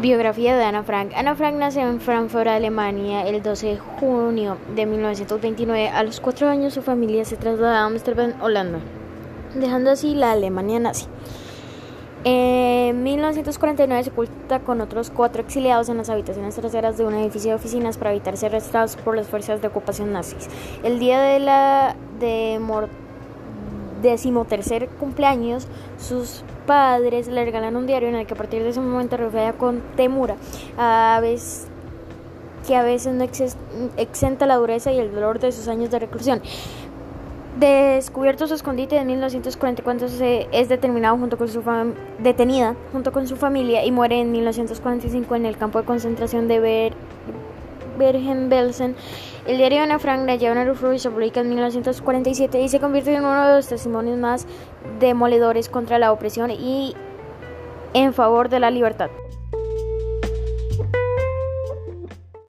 Biografía de Ana Frank. Ana Frank nació en Frankfurt, Alemania, el 12 de junio de 1929. A los cuatro años su familia se trasladó a Amsterdam, Holanda, dejando así la Alemania nazi. En 1949 se oculta con otros cuatro exiliados en las habitaciones traseras de un edificio de oficinas para evitar ser arrestados por las fuerzas de ocupación nazis. El día de la de decimotercer cumpleaños, sus padres le regalan un diario en el que a partir de ese momento refleja con temura a veces que a veces no exenta la dureza y el dolor de sus años de reclusión. Descubierto su escondite en 1944 se es determinado junto con su detenida junto con su familia y muere en 1945 en el campo de concentración de Ber Bergen-Belsen. El diario Ana Frank lleva a y se publica en 1947 y se convierte en uno de los testimonios más demoledores contra la opresión y en favor de la libertad.